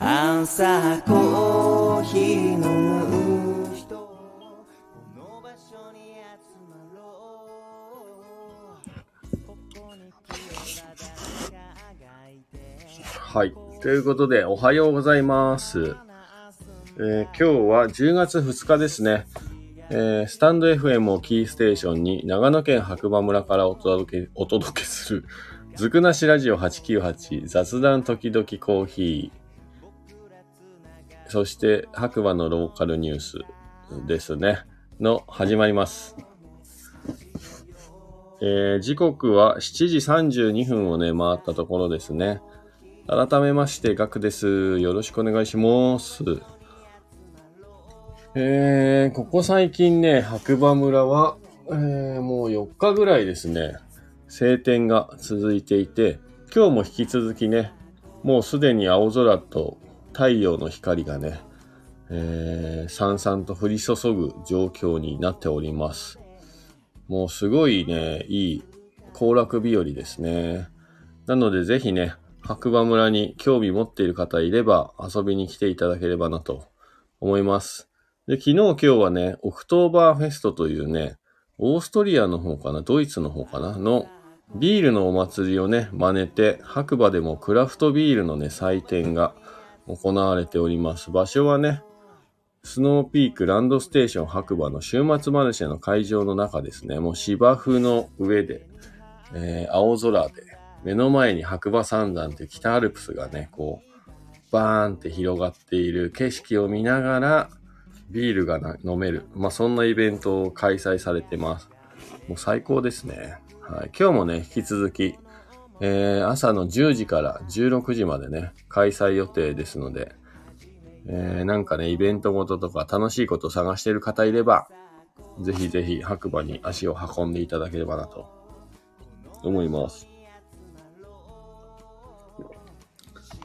朝コーヒー飲む人この場所に集まろうここに清ら誰かがいてはい。ということで、おはようございます。えー今日は10月2日ですね。えースタンド FM をキーステーションに長野県白馬村からお届け、お届けする、ずくなしラジオ898雑談時々コーヒー。そして白馬のローカルニュースですね。の始まります。えー時刻は7時32分をね、回ったところですね。改めまして、ガクです。よろしくお願いします。えー、ここ最近ね、白馬村は、えー、もう4日ぐらいですね、晴天が続いていて、今日も引き続きね、もうすでに青空と太陽の光がね、えー、さんさんと降り注ぐ状況になっております。もうすごいね、いい行楽日和ですね。なのでぜひね、白馬村に興味持っている方いれば遊びに来ていただければなと思います。で、昨日今日はね、オクトーバーフェストというね、オーストリアの方かな、ドイツの方かな、のビールのお祭りをね、真似て、白馬でもクラフトビールのね、祭典が行われております。場所はね、スノーピークランドステーション白馬の週末マルシェの会場の中ですね、もう芝生の上で、えー青空で、目の前に白馬三山という北アルプスがね、こう、バーンって広がっている景色を見ながら、ビールが飲める。まあ、そんなイベントを開催されてます。もう最高ですね。はい。今日もね、引き続き、えー朝の10時から16時までね、開催予定ですので、えーなんかね、イベントごととか楽しいことを探してる方いれば、ぜひぜひ白馬に足を運んでいただければなと思います。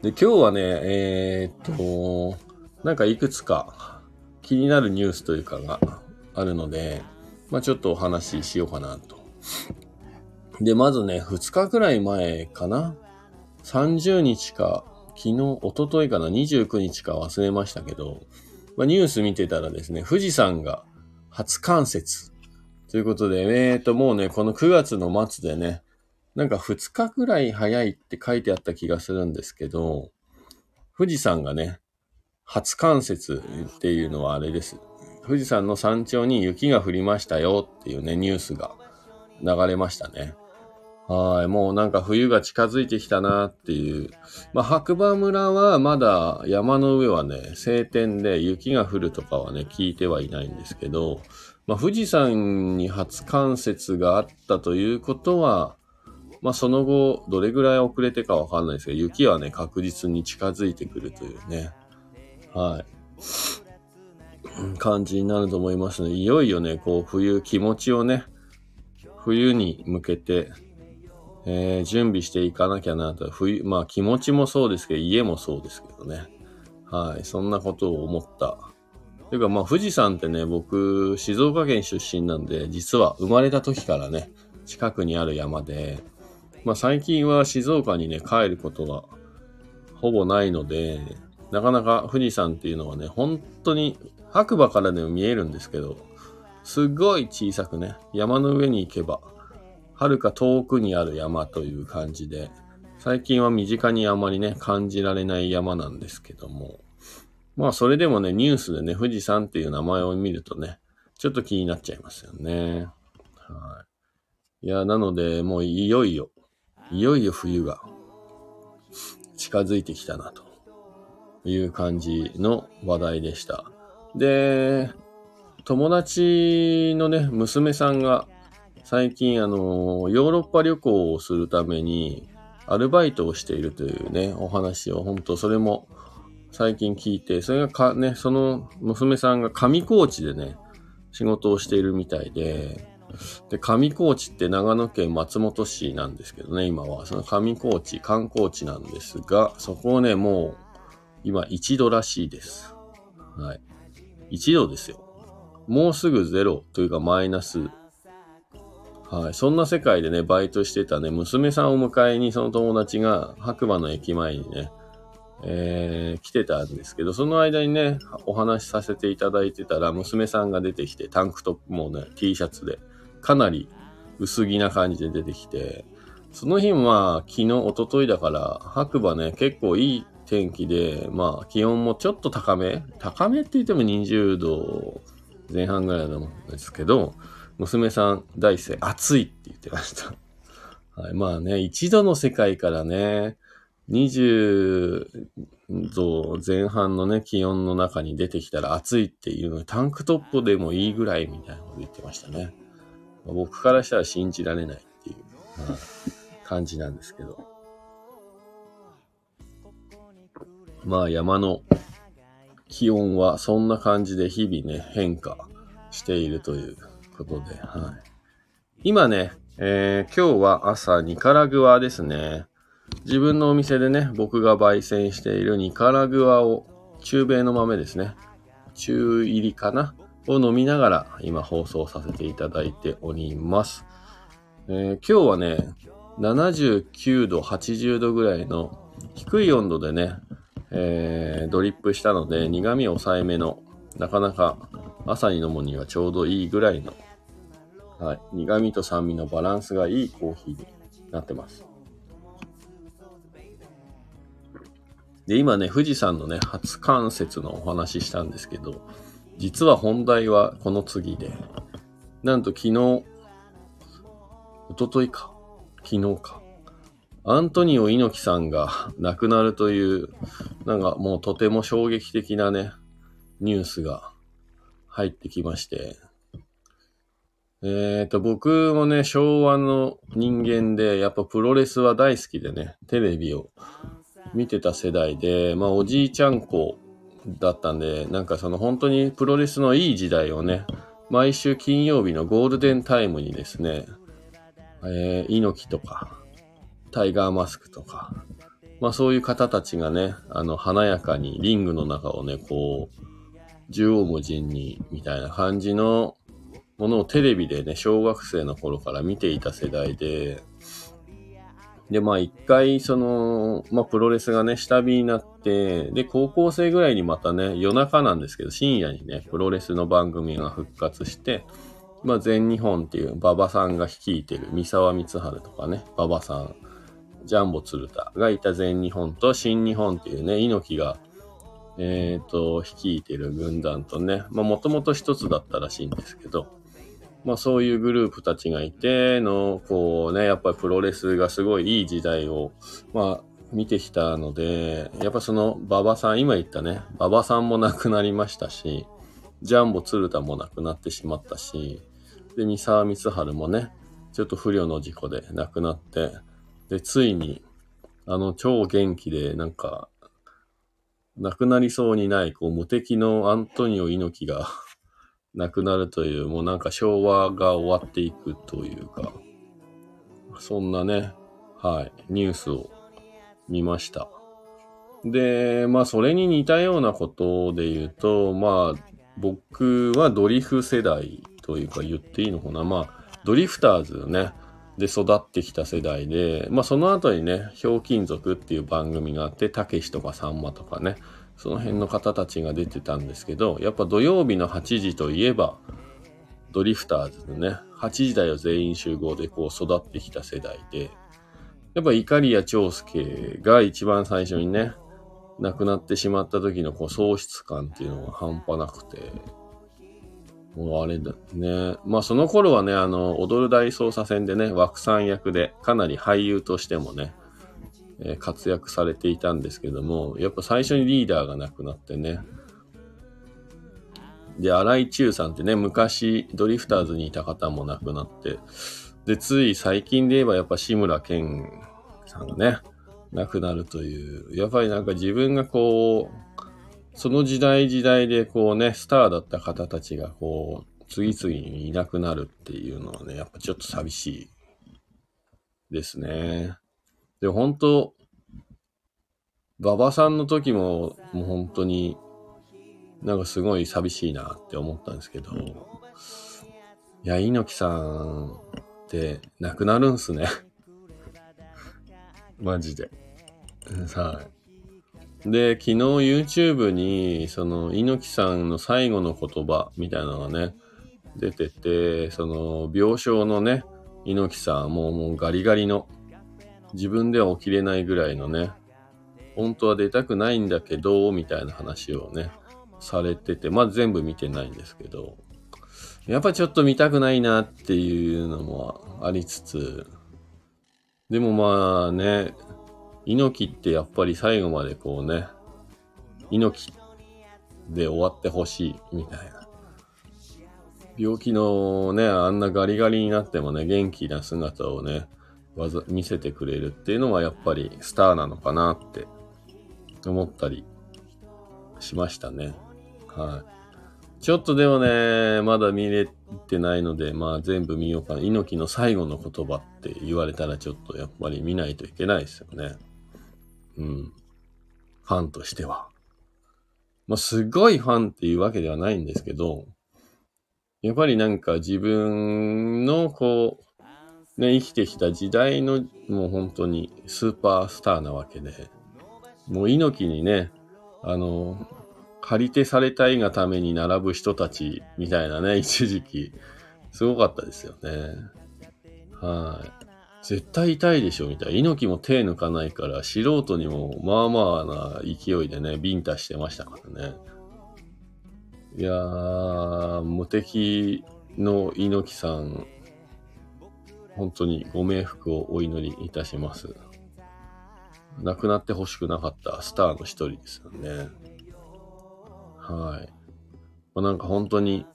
で、今日はね、えーっと、なんかいくつか気になるニュースというかがあるので、まあちょっとお話ししようかなと。で、まずね、2日くらい前かな ?30 日か、昨日、一昨日かな ?29 日か忘れましたけど、まあ、ニュース見てたらですね、富士山が初冠雪ということで、えーと、もうね、この9月の末でね、なんか2日くらい早いって書いてあった気がするんですけど、富士山がね、初冠雪っていうのはあれです。富士山の山頂に雪が降りましたよっていうね、ニュースが流れましたね。はい。もうなんか冬が近づいてきたなっていう。まあ、白馬村はまだ山の上はね、晴天で雪が降るとかはね、聞いてはいないんですけど、まあ、富士山に初冠雪があったということは、まあ、その後、どれぐらい遅れてかわかんないですけど、雪はね、確実に近づいてくるというね。はい。感じになると思いますね。いよいよね、こう、冬、気持ちをね、冬に向けて、えー準備していかなきゃなと。冬、まあ気持ちもそうですけど、家もそうですけどね。はい。そんなことを思った。というか、まあ富士山ってね、僕、静岡県出身なんで、実は生まれた時からね、近くにある山で、まあ最近は静岡にね、帰ることがほぼないので、なかなか富士山っていうのはね、本当に白馬からでも見えるんですけど、すっごい小さくね、山の上に行けば、遥か遠くにある山という感じで、最近は身近にあまりね、感じられない山なんですけども、まあそれでもね、ニュースでね、富士山っていう名前を見るとね、ちょっと気になっちゃいますよね。はい。いや、なので、もういよいよ、いよいよ冬が近づいてきたなという感じの話題でした。で、友達のね、娘さんが最近あの、ヨーロッパ旅行をするためにアルバイトをしているというね、お話を本当それも最近聞いて、それがかね、その娘さんが上高地でね、仕事をしているみたいで、で、上高地って長野県松本市なんですけどね、今は。その上高地、観光地なんですが、そこをね、もう、今1度らしいです。はい。1度ですよ。もうすぐゼロというかマイナス。はい。そんな世界でね、バイトしてたね、娘さんを迎えにその友達が白馬の駅前にね、えー来てたんですけど、その間にね、お話しさせていただいてたら、娘さんが出てきて、タンクトップもね、T シャツで、かなり薄着な感じで出てきて、その日もまあ、昨日、一昨日だから、白馬ね、結構いい天気で、まあ、気温もちょっと高め高めって言っても20度前半ぐらいなんですけど、娘さん大生、暑いって言ってました。はい、まあね、一度の世界からね、20度前半のね、気温の中に出てきたら暑いっていうのにタンクトップでもいいぐらいみたいなこと言ってましたね。まあ僕からしたら信じられないっていう、はい感じなんですけど。まあ山の気温はそんな感じで日々ね、変化しているということで、はい。今ね、えー今日は朝ニカラグアですね。自分のお店でね、僕が焙煎しているニカラグアを、中米の豆ですね。中入りかな？を飲みながら今放送させていただいております。えー今日はね、79度、80度ぐらいの低い温度でね、えードリップしたので苦味抑えめの、なかなか朝に飲むにはちょうどいいぐらいの、はい、苦味と酸味のバランスがいいコーヒーになってます。で、今ね、富士山のね、初冠雪のお話ししたんですけど、実は本題はこの次で、なんと昨日、一昨日か、昨日か、アントニオ猪木さんが 亡くなるという、なんかもうとても衝撃的なね、ニュースが入ってきまして、えーと、僕もね、昭和の人間で、やっぱプロレスは大好きでね、テレビを見てた世代で、まあおじいちゃん子だったんで、なんかその本当にプロレスのいい時代をね、毎週金曜日のゴールデンタイムにですね、えー、猪木とか、タイガーマスクとか、まあそういう方たちがね、あの華やかにリングの中をね、こう、縦横無尽に、みたいな感じのものをテレビでね、小学生の頃から見ていた世代で、で、まあ一回、その、まあプロレスがね、下火になって、で、高校生ぐらいにまたね、夜中なんですけど、深夜にね、プロレスの番組が復活して、まあ全日本っていう馬場さんが率いてる三沢光晴とかね、馬場さん、ジャンボ鶴田がいた全日本と新日本っていうね、猪木が、えっ、と、率いてる軍団とね、まあもともと一つだったらしいんですけど、まあそういうグループたちがいての、こうね、やっぱりプロレスがすごいいい時代を、まあ見てきたので、やっぱその馬場さん、今言ったね、馬場さんも亡くなりましたし、ジャンボ鶴田も亡くなってしまったし、で、三沢光晴もね、ちょっと不慮の事故で亡くなって、で、ついに、あの超元気で、なんか、亡くなりそうにない、こう、無敵のアントニオ猪木が亡くなるという、もうなんか昭和が終わっていくというか、そんなね、はい、ニュースを見ました。で、まあ、それに似たようなことで言うと、まあ、僕はドリフ世代というか言っていいのかな。まあ、ドリフターズね、で育ってきた世代で、まあその後にね、ひょうきん族っていう番組があって、たけしとかさんまとかね、その辺の方たちが出てたんですけど、やっぱ土曜日の8時といえば、ドリフターズでね、8時台を全員集合でこう育ってきた世代で、やっぱ怒りや長介が一番最初にね、亡くなってしまった時のこう喪失感っていうのが半端なくて、もうあれだね。まあその頃はね、あの、踊る大捜査線でね、枠さん役で、かなり俳優としてもね、え活躍されていたんですけども、やっぱ最初にリーダーが亡くなってね。で、荒井中さんってね、昔ドリフターズにいた方も亡くなって、で、つい最近で言えばやっぱ志村けんさんがね、亡くなるという、やっぱりなんか自分がこう、その時代時代でこうね、スターだった方たちがこう、次々にいなくなるっていうのはね、やっぱちょっと寂しいですね。で、本当馬場さんの時も、もう本当に、なんかすごい寂しいなって思ったんですけど、いや、猪木さんって亡くなるんすね。マジで。うんはい。で、昨日 YouTube に、その、猪木さんの最後の言葉みたいなのがね、出てて、その、病床のね、猪木さん、もうもうガリガリの、自分では起きれないぐらいのね、本当は出たくないんだけど、みたいな話をね、されてて、まあ全部見てないんですけど、やっぱちょっと見たくないなっていうのもありつつ、でもまあね、猪木ってやっぱり最後までこうね、猪木で終わってほしいみたいな。病気のね、あんなガリガリになってもね、元気な姿をね、わざ見せてくれるっていうのはやっぱりスターなのかなって思ったりしましたね。はい。ちょっとでもね、まだ見れてないので、まあ全部見ようかな。猪木の最後の言葉って言われたらちょっとやっぱり見ないといけないですよね。うん。ファンとしては。まあすごいファンっていうわけではないんですけど、やっぱりなんか自分のこう、ね、生きてきた時代のもう本当にスーパースターなわけで、もう猪木にね、あの、借り手されたいがために並ぶ人たちみたいなね、一時期、すごかったですよね。はい。絶対痛いでしょ、みたいな。猪木も手抜かないから、素人にもまあまあな勢いでね、ビンタしてましたからね。いやー、無敵の猪木さん、本当にご冥福をお祈りいたします。亡くなってほしくなかったスターの一人ですよね。はい。まあ、なんか本当に、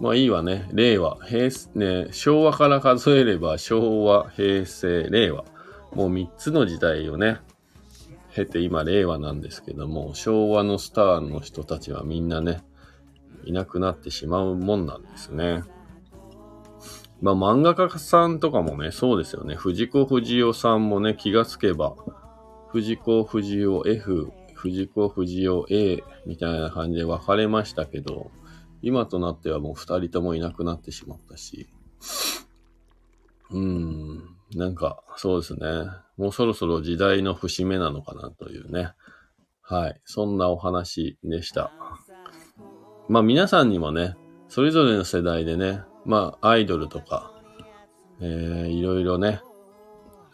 まあいいわね。令和、平成、ね、昭和から数えれば昭和、平成、令和。もう三つの時代をね、経て今令和なんですけども、昭和のスターの人たちはみんなね、いなくなってしまうもんなんですね。まあ漫画家さんとかもね、そうですよね。藤子不二雄さんもね、気がつけば、藤子不二雄 F、藤子不二雄 A みたいな感じで分かれましたけど、今となってはもう二人ともいなくなってしまったし、うーん、なんかそうですね。もうそろそろ時代の節目なのかなというね。はい。そんなお話でした。まあ皆さんにもね、それぞれの世代でね、まあアイドルとか、えー、いろいろね、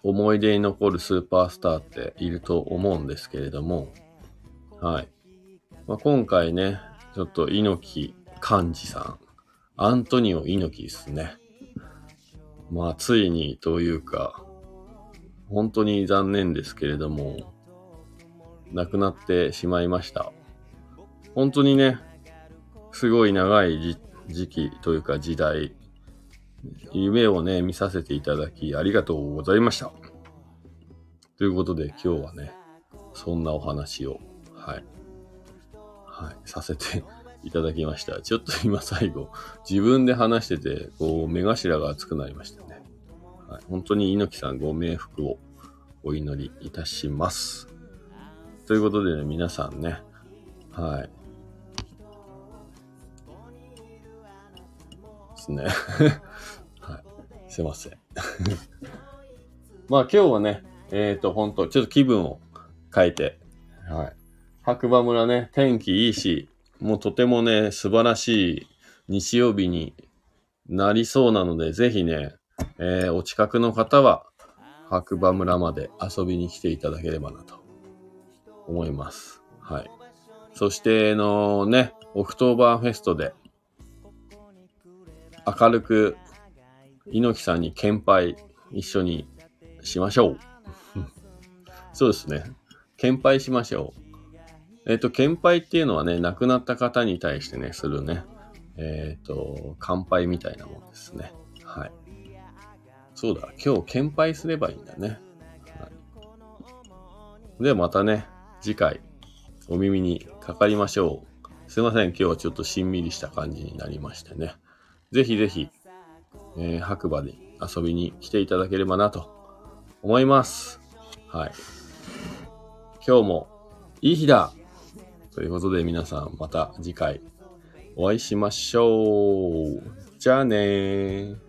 思い出に残るスーパースターっていると思うんですけれども、はい。まあ、今回ね、ちょっと猪木寛治さん、アントニオ猪木ですね。まあ、ついにというか、本当に残念ですけれども、亡くなってしまいました。本当にね、すごい長い時期というか時代、夢をね、見させていただきありがとうございました。ということで今日はね、そんなお話を、はい、はい、させていただきました。ちょっと今最後、自分で話してて、こう、目頭が熱くなりましたね。はい、本当に猪木さんご冥福をお祈りいたします。ということでね、皆さんね、はい。ですね。はい。すいません。まあ今日はね、えっ、ー、と、本当ちょっと気分を変えて、はい。白馬村ね、天気いいし、もうとてもね、素晴らしい日曜日になりそうなので、ぜひね、えー、お近くの方は、白馬村まで遊びに来ていただければなと思います。はい。そして、あのね、オクトーバーフェストで、明るく、猪木さんに献杯一緒にしましょう。そうですね。献杯しましょう。えっ、と、献杯っていうのはね、亡くなった方に対してね、するね、えっ、と、乾杯みたいなもんですね。はい。そうだ、今日献杯すればいいんだね。はい、ではまたね、次回、お耳にかかりましょう。すいません、今日はちょっとしんみりした感じになりましてね。ぜひぜひ、えー、白馬で遊びに来ていただければなと思います。はい。今日もいい日だということで皆さんまた次回お会いしましょう。じゃあねー。